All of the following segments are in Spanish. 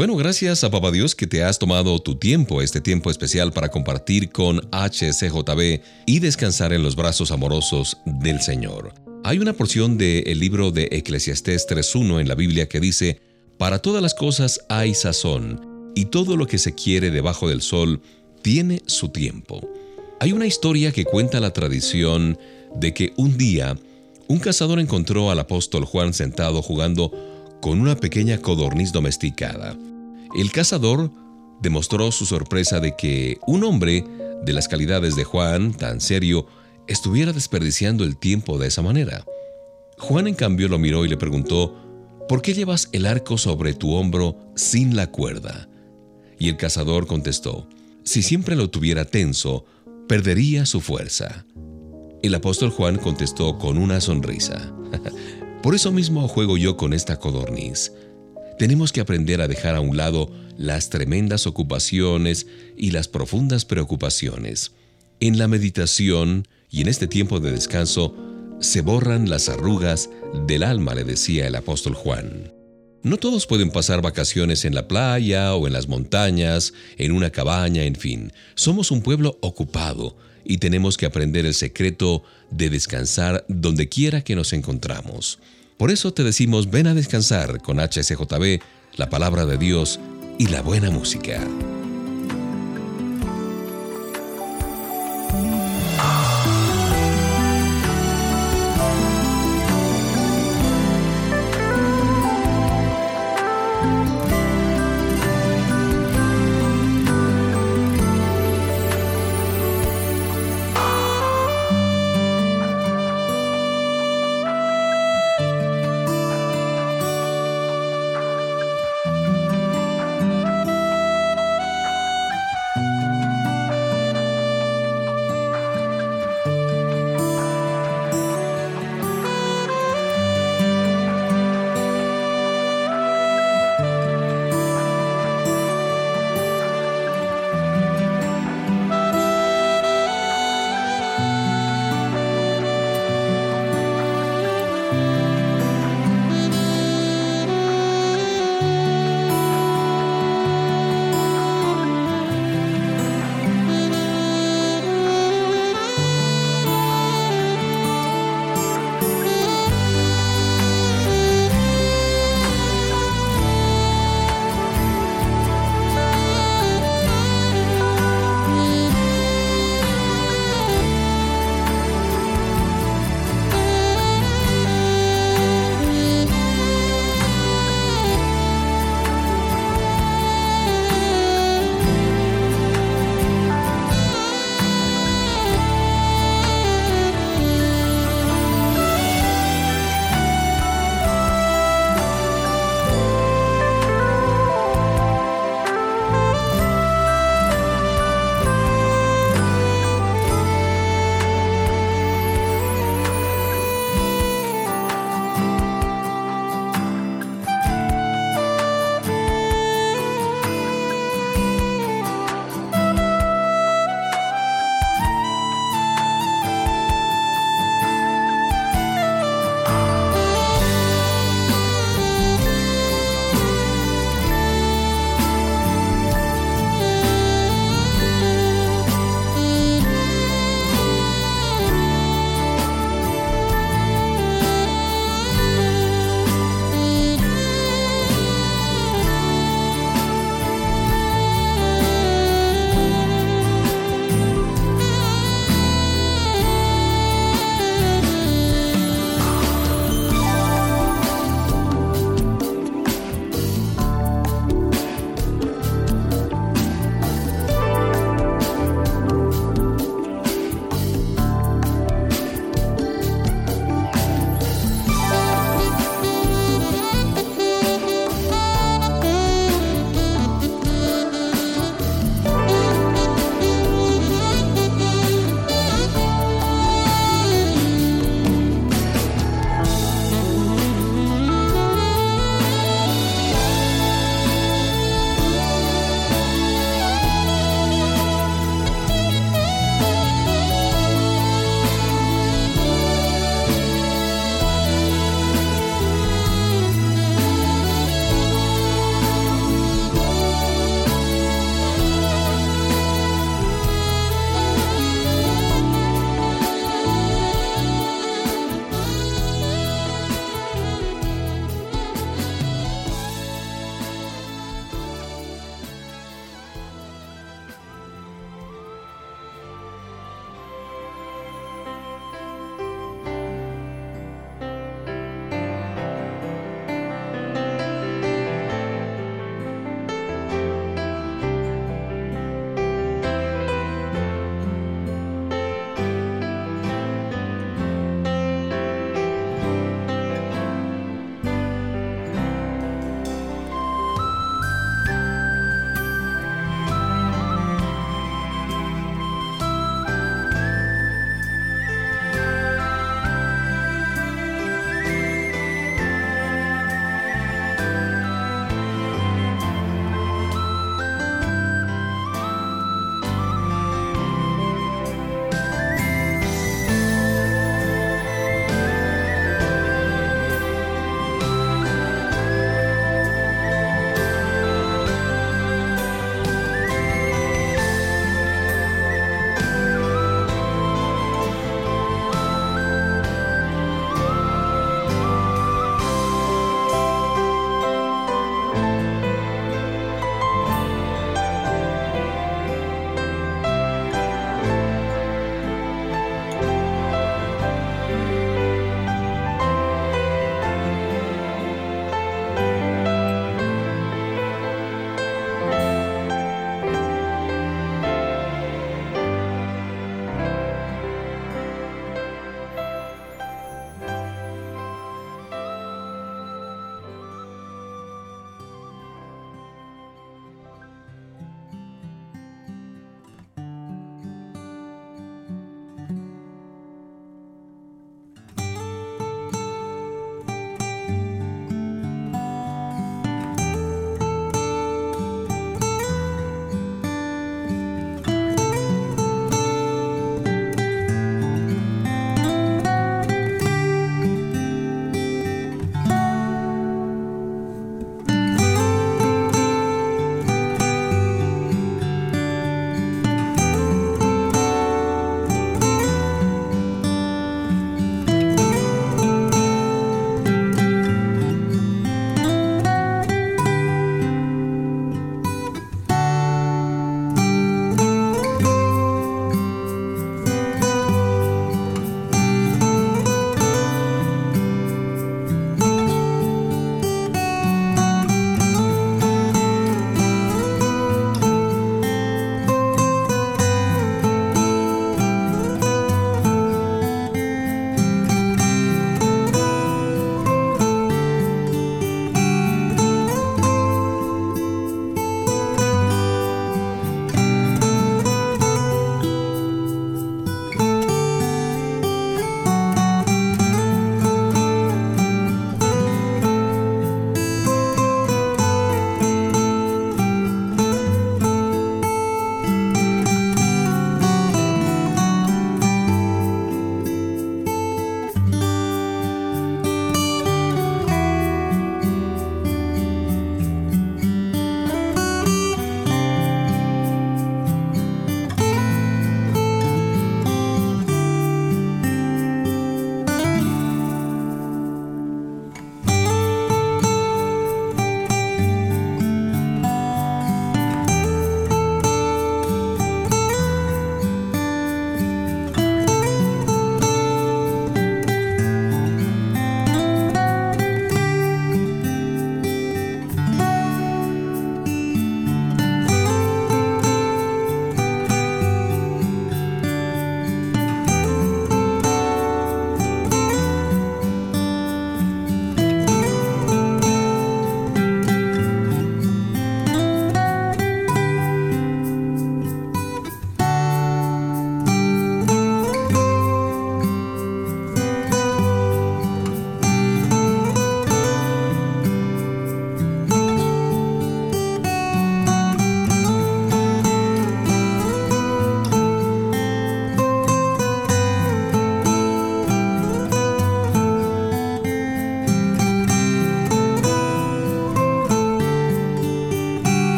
Bueno, gracias a Papá Dios que te has tomado tu tiempo, este tiempo especial para compartir con HCJB y descansar en los brazos amorosos del Señor. Hay una porción del libro de Eclesiastés 3.1 en la Biblia que dice, Para todas las cosas hay sazón, y todo lo que se quiere debajo del sol tiene su tiempo. Hay una historia que cuenta la tradición de que un día un cazador encontró al apóstol Juan sentado jugando con una pequeña codorniz domesticada. El cazador demostró su sorpresa de que un hombre de las calidades de Juan, tan serio, estuviera desperdiciando el tiempo de esa manera. Juan en cambio lo miró y le preguntó, ¿por qué llevas el arco sobre tu hombro sin la cuerda? Y el cazador contestó, si siempre lo tuviera tenso, perdería su fuerza. El apóstol Juan contestó con una sonrisa, por eso mismo juego yo con esta codorniz tenemos que aprender a dejar a un lado las tremendas ocupaciones y las profundas preocupaciones. En la meditación y en este tiempo de descanso se borran las arrugas del alma, le decía el apóstol Juan. No todos pueden pasar vacaciones en la playa o en las montañas, en una cabaña, en fin. Somos un pueblo ocupado y tenemos que aprender el secreto de descansar donde quiera que nos encontramos. Por eso te decimos ven a descansar con HSJB, la palabra de Dios y la buena música.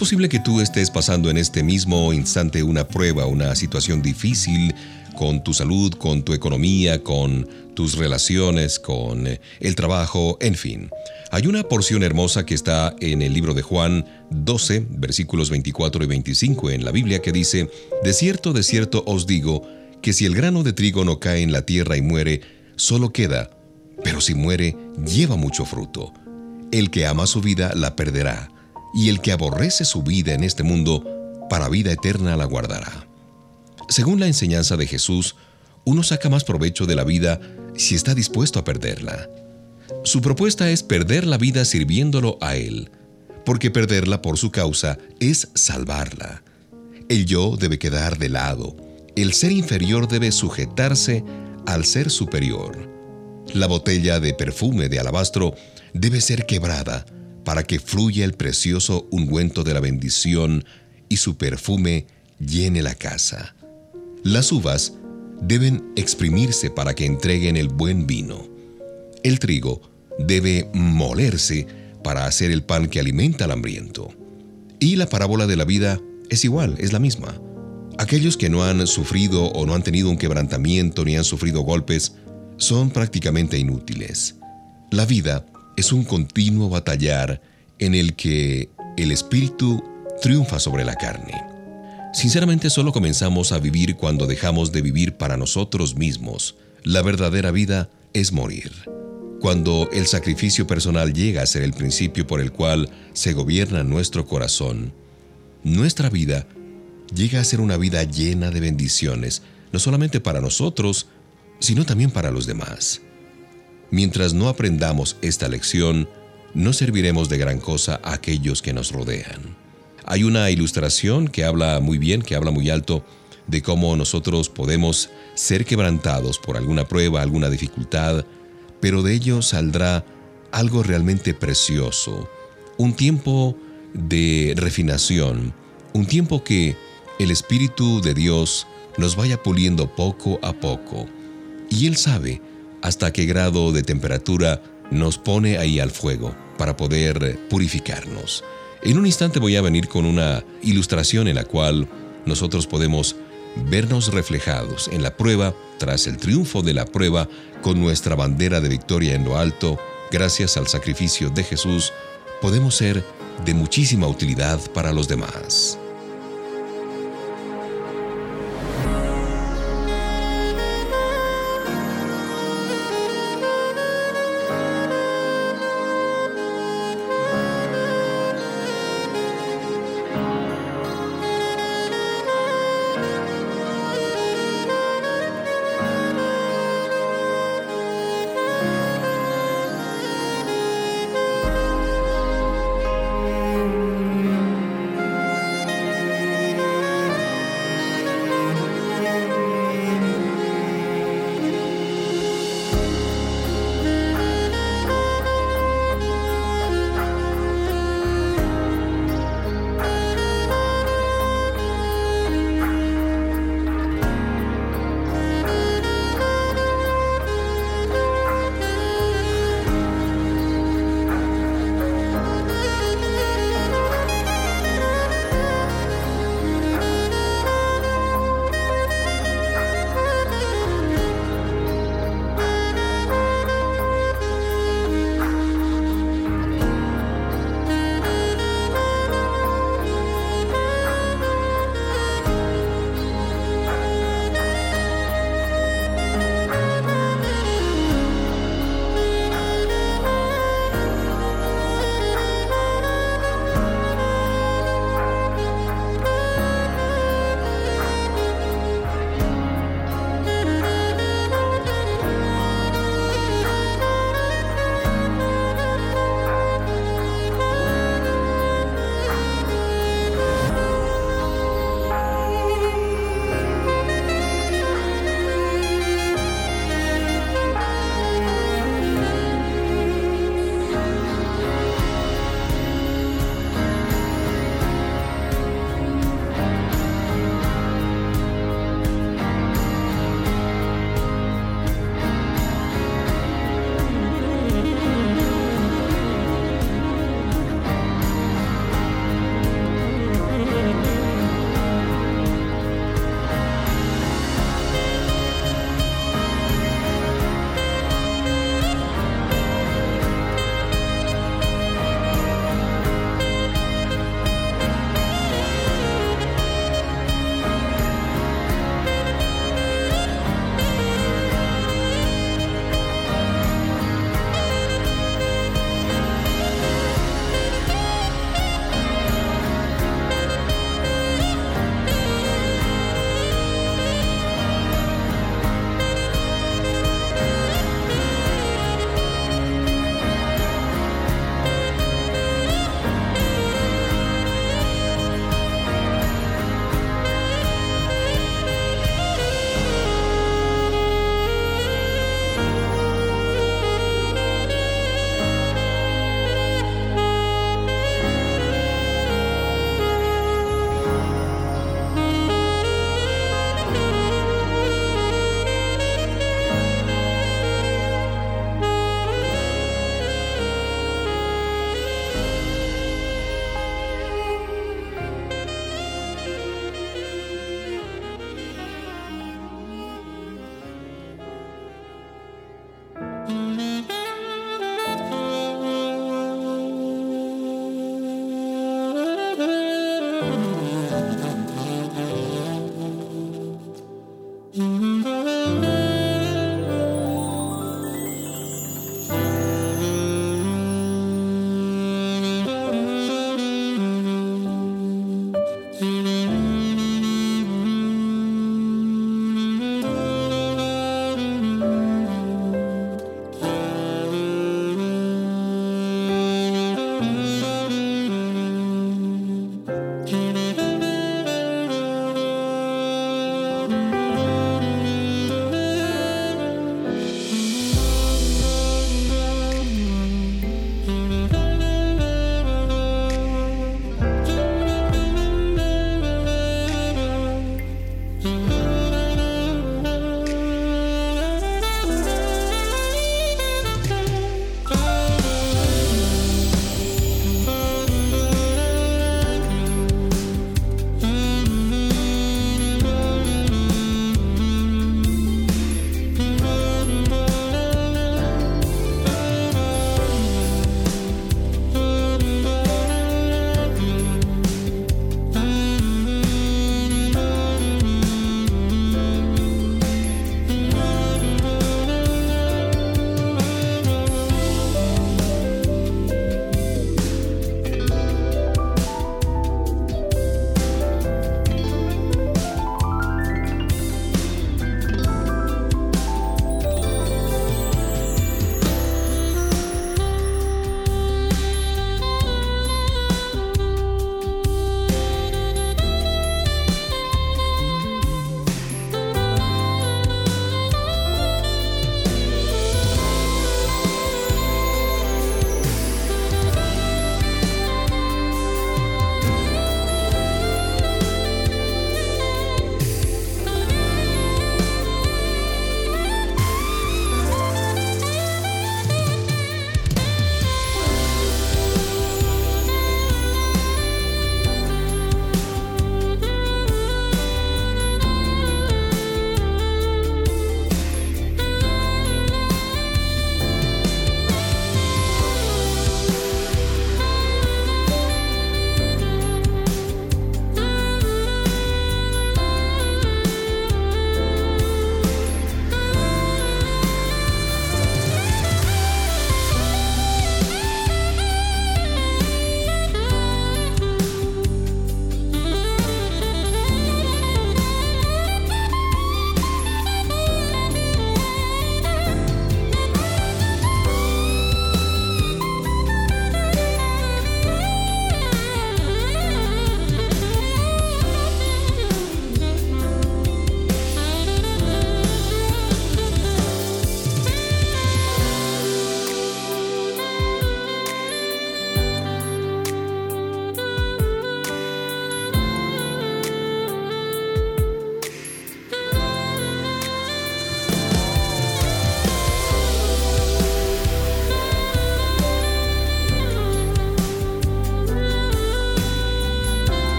Posible que tú estés pasando en este mismo instante una prueba, una situación difícil con tu salud, con tu economía, con tus relaciones, con eh, el trabajo, en fin. Hay una porción hermosa que está en el libro de Juan 12, versículos 24 y 25 en la Biblia que dice, De cierto, de cierto os digo, que si el grano de trigo no cae en la tierra y muere, solo queda, pero si muere, lleva mucho fruto. El que ama su vida la perderá y el que aborrece su vida en este mundo, para vida eterna la guardará. Según la enseñanza de Jesús, uno saca más provecho de la vida si está dispuesto a perderla. Su propuesta es perder la vida sirviéndolo a Él, porque perderla por su causa es salvarla. El yo debe quedar de lado, el ser inferior debe sujetarse al ser superior. La botella de perfume de alabastro debe ser quebrada, para que fluya el precioso ungüento de la bendición y su perfume llene la casa. Las uvas deben exprimirse para que entreguen el buen vino. El trigo debe molerse para hacer el pan que alimenta al hambriento. Y la parábola de la vida es igual, es la misma. Aquellos que no han sufrido o no han tenido un quebrantamiento ni han sufrido golpes son prácticamente inútiles. La vida es un continuo batallar en el que el espíritu triunfa sobre la carne. Sinceramente solo comenzamos a vivir cuando dejamos de vivir para nosotros mismos. La verdadera vida es morir. Cuando el sacrificio personal llega a ser el principio por el cual se gobierna nuestro corazón, nuestra vida llega a ser una vida llena de bendiciones, no solamente para nosotros, sino también para los demás. Mientras no aprendamos esta lección, no serviremos de gran cosa a aquellos que nos rodean. Hay una ilustración que habla muy bien, que habla muy alto, de cómo nosotros podemos ser quebrantados por alguna prueba, alguna dificultad, pero de ello saldrá algo realmente precioso, un tiempo de refinación, un tiempo que el Espíritu de Dios nos vaya puliendo poco a poco. Y Él sabe hasta qué grado de temperatura nos pone ahí al fuego para poder purificarnos. En un instante voy a venir con una ilustración en la cual nosotros podemos vernos reflejados en la prueba, tras el triunfo de la prueba, con nuestra bandera de victoria en lo alto, gracias al sacrificio de Jesús, podemos ser de muchísima utilidad para los demás.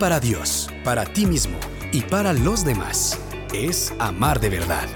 Para Dios, para ti mismo y para los demás es amar de verdad.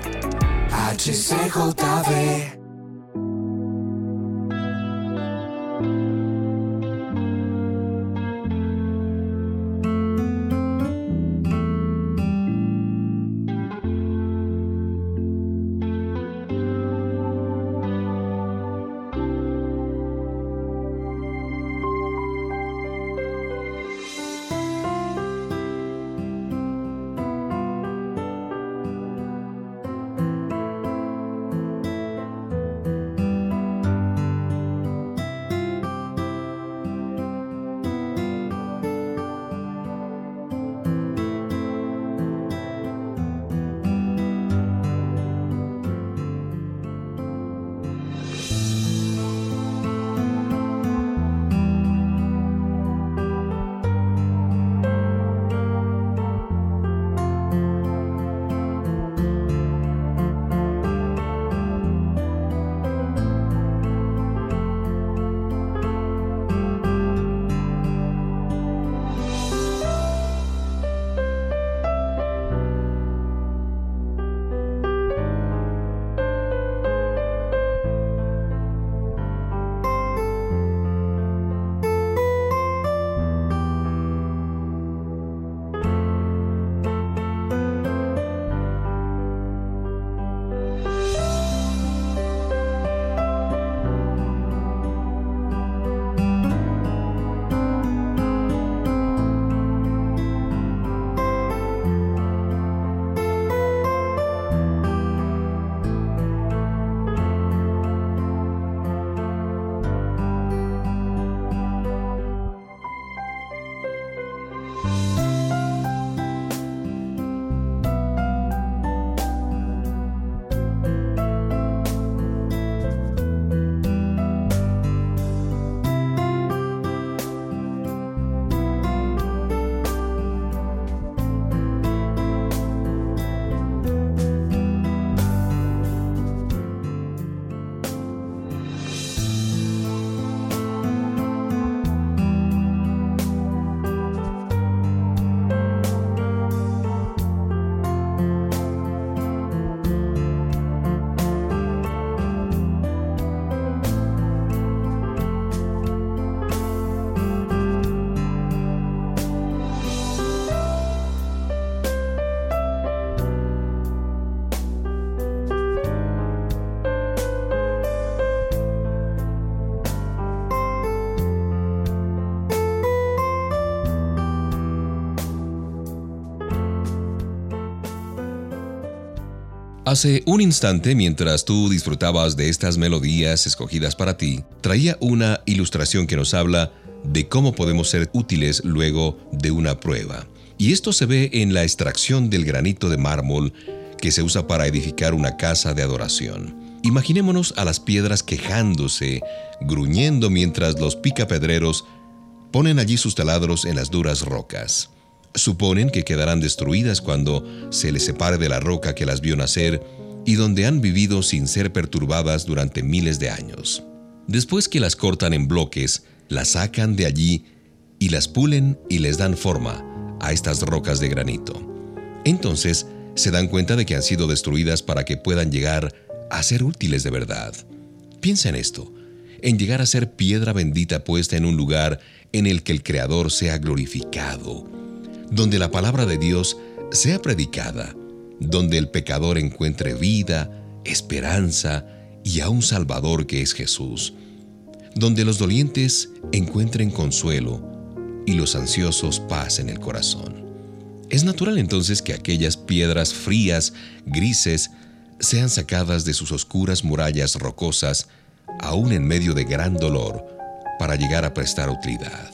Hace un instante, mientras tú disfrutabas de estas melodías escogidas para ti, traía una ilustración que nos habla de cómo podemos ser útiles luego de una prueba. Y esto se ve en la extracción del granito de mármol que se usa para edificar una casa de adoración. Imaginémonos a las piedras quejándose, gruñendo mientras los picapedreros ponen allí sus taladros en las duras rocas. Suponen que quedarán destruidas cuando se les separe de la roca que las vio nacer y donde han vivido sin ser perturbadas durante miles de años. Después que las cortan en bloques, las sacan de allí y las pulen y les dan forma a estas rocas de granito. Entonces se dan cuenta de que han sido destruidas para que puedan llegar a ser útiles de verdad. Piensa en esto, en llegar a ser piedra bendita puesta en un lugar en el que el Creador sea glorificado, donde la palabra de Dios sea predicada, donde el pecador encuentre vida, esperanza y a un Salvador que es Jesús, donde los dolientes encuentren consuelo y los ansiosos paz en el corazón. Es natural entonces que aquellas piedras frías, grises, sean sacadas de sus oscuras murallas rocosas, aún en medio de gran dolor, para llegar a prestar utilidad.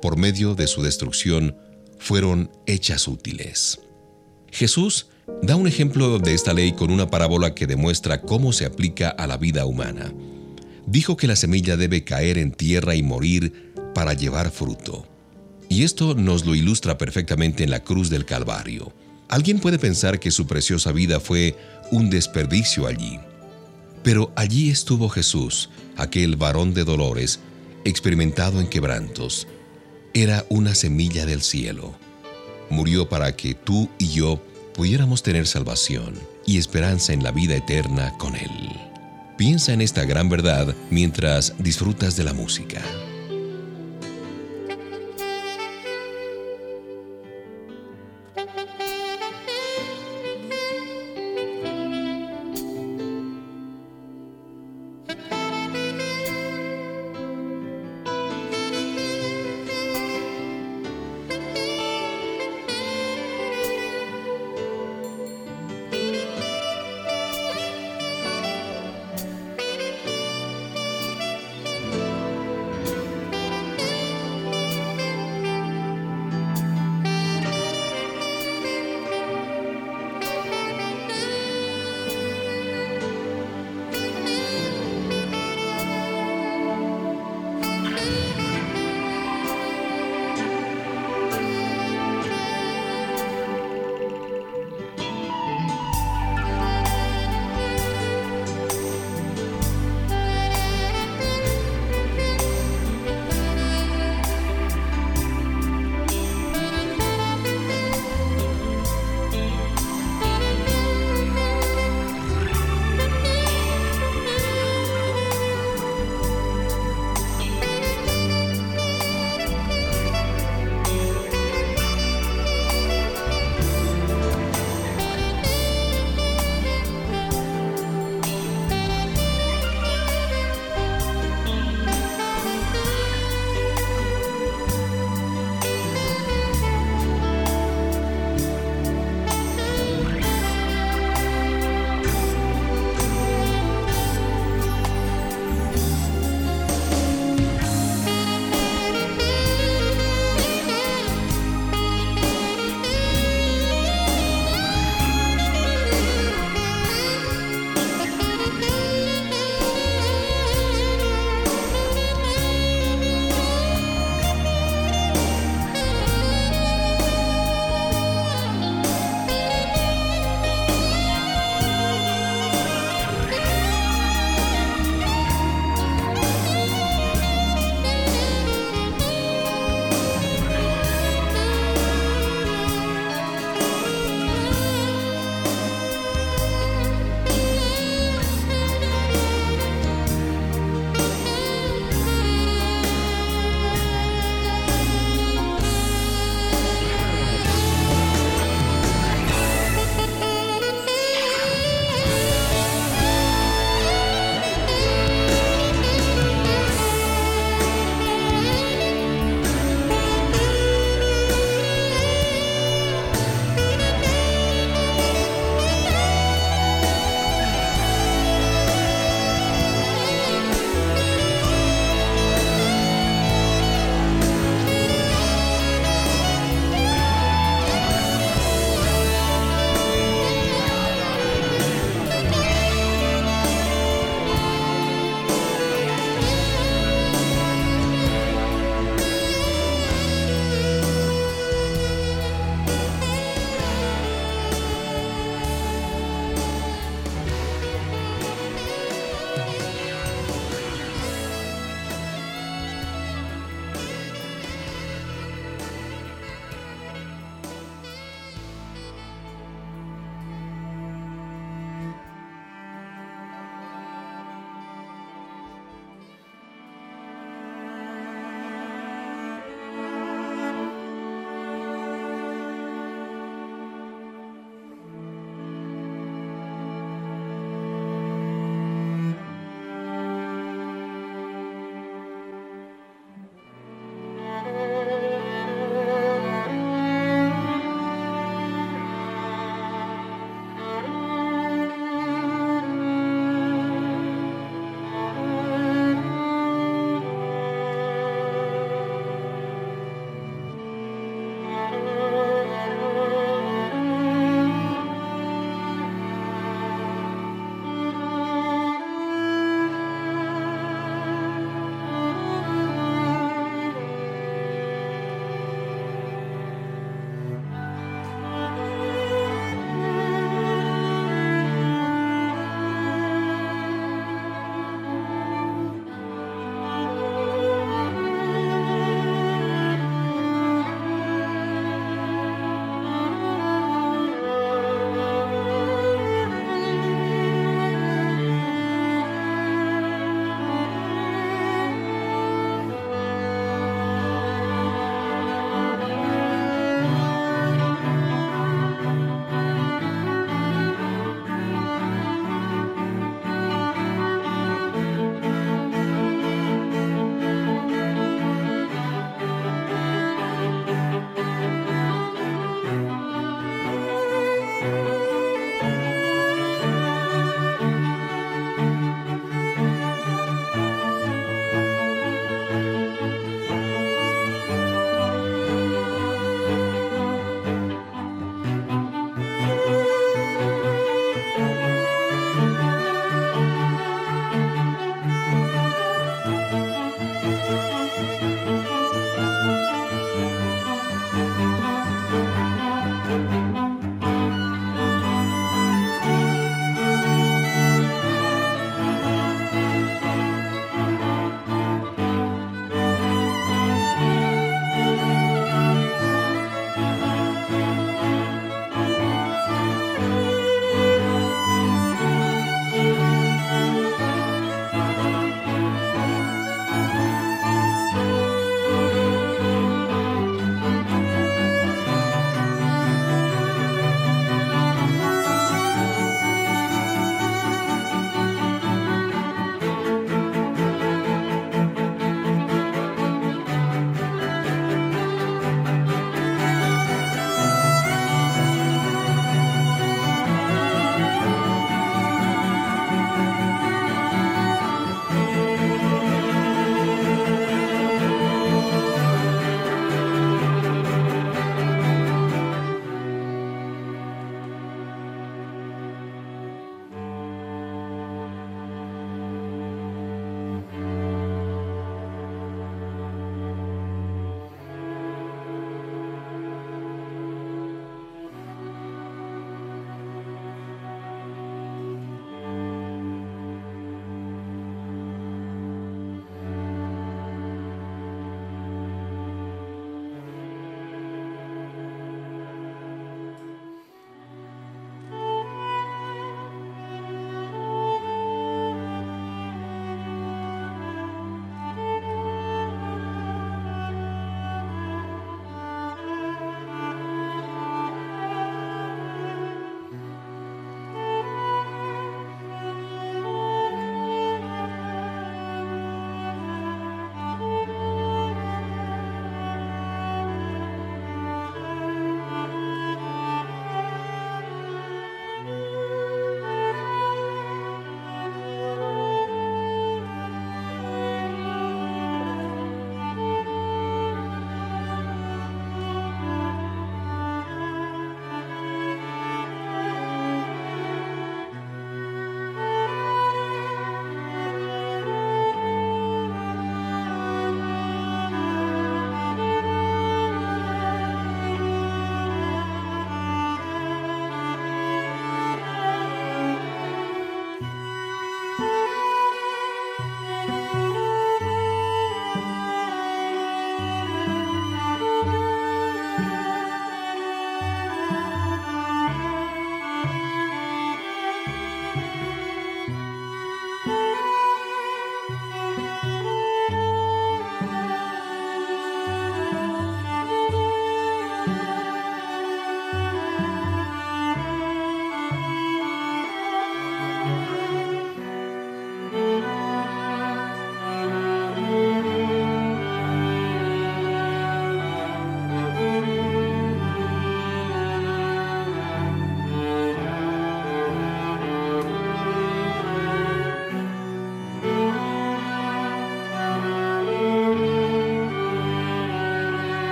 Por medio de su destrucción, fueron hechas útiles. Jesús da un ejemplo de esta ley con una parábola que demuestra cómo se aplica a la vida humana. Dijo que la semilla debe caer en tierra y morir para llevar fruto. Y esto nos lo ilustra perfectamente en la cruz del Calvario. Alguien puede pensar que su preciosa vida fue un desperdicio allí. Pero allí estuvo Jesús, aquel varón de dolores, experimentado en quebrantos, era una semilla del cielo. Murió para que tú y yo pudiéramos tener salvación y esperanza en la vida eterna con Él. Piensa en esta gran verdad mientras disfrutas de la música.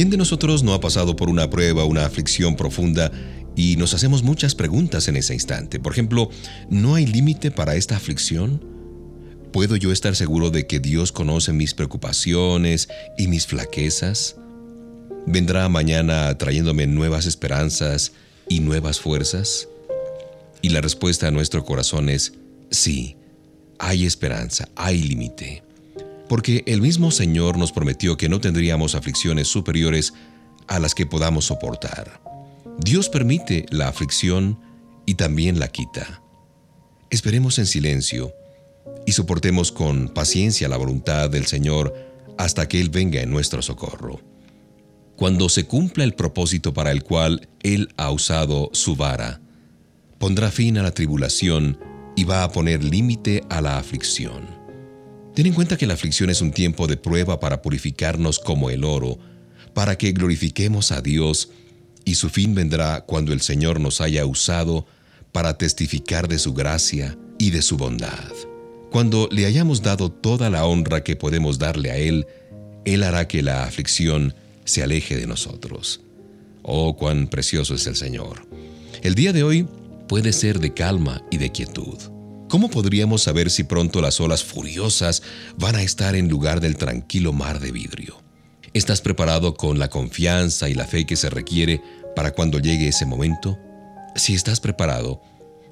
¿Quién de nosotros no ha pasado por una prueba, una aflicción profunda y nos hacemos muchas preguntas en ese instante? Por ejemplo, ¿no hay límite para esta aflicción? ¿Puedo yo estar seguro de que Dios conoce mis preocupaciones y mis flaquezas? ¿Vendrá mañana trayéndome nuevas esperanzas y nuevas fuerzas? Y la respuesta a nuestro corazón es sí, hay esperanza, hay límite. Porque el mismo Señor nos prometió que no tendríamos aflicciones superiores a las que podamos soportar. Dios permite la aflicción y también la quita. Esperemos en silencio y soportemos con paciencia la voluntad del Señor hasta que Él venga en nuestro socorro. Cuando se cumpla el propósito para el cual Él ha usado su vara, pondrá fin a la tribulación y va a poner límite a la aflicción. Ten en cuenta que la aflicción es un tiempo de prueba para purificarnos como el oro, para que glorifiquemos a Dios, y su fin vendrá cuando el Señor nos haya usado para testificar de su gracia y de su bondad. Cuando le hayamos dado toda la honra que podemos darle a Él, Él hará que la aflicción se aleje de nosotros. Oh, cuán precioso es el Señor. El día de hoy puede ser de calma y de quietud. ¿Cómo podríamos saber si pronto las olas furiosas van a estar en lugar del tranquilo mar de vidrio? ¿Estás preparado con la confianza y la fe que se requiere para cuando llegue ese momento? Si estás preparado,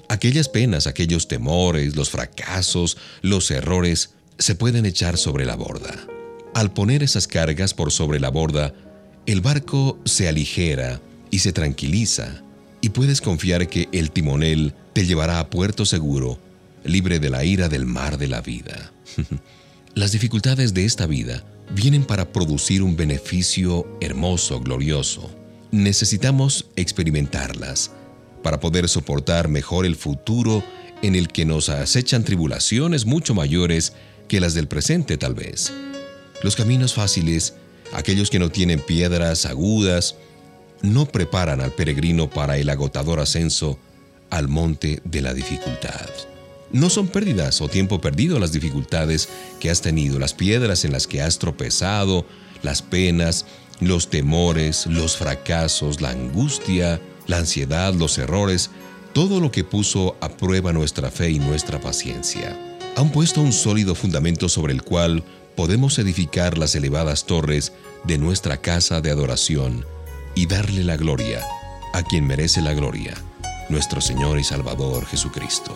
Aquellas penas, aquellos temores, los fracasos, los errores, se pueden echar sobre la borda. Al poner esas cargas por sobre la borda, el barco se aligera y se tranquiliza, y puedes confiar que el timonel te llevará a puerto seguro, libre de la ira del mar de la vida. Las dificultades de esta vida vienen para producir un beneficio hermoso, glorioso. Necesitamos experimentarlas para poder soportar mejor el futuro en el que nos acechan tribulaciones mucho mayores que las del presente tal vez. Los caminos fáciles, aquellos que no tienen piedras agudas, no preparan al peregrino para el agotador ascenso al monte de la dificultad. No son pérdidas o tiempo perdido las dificultades que has tenido, las piedras en las que has tropezado, las penas, los temores, los fracasos, la angustia, la ansiedad, los errores, todo lo que puso a prueba nuestra fe y nuestra paciencia. Han puesto un sólido fundamento sobre el cual podemos edificar las elevadas torres de nuestra casa de adoración y darle la gloria a quien merece la gloria, nuestro Señor y Salvador Jesucristo.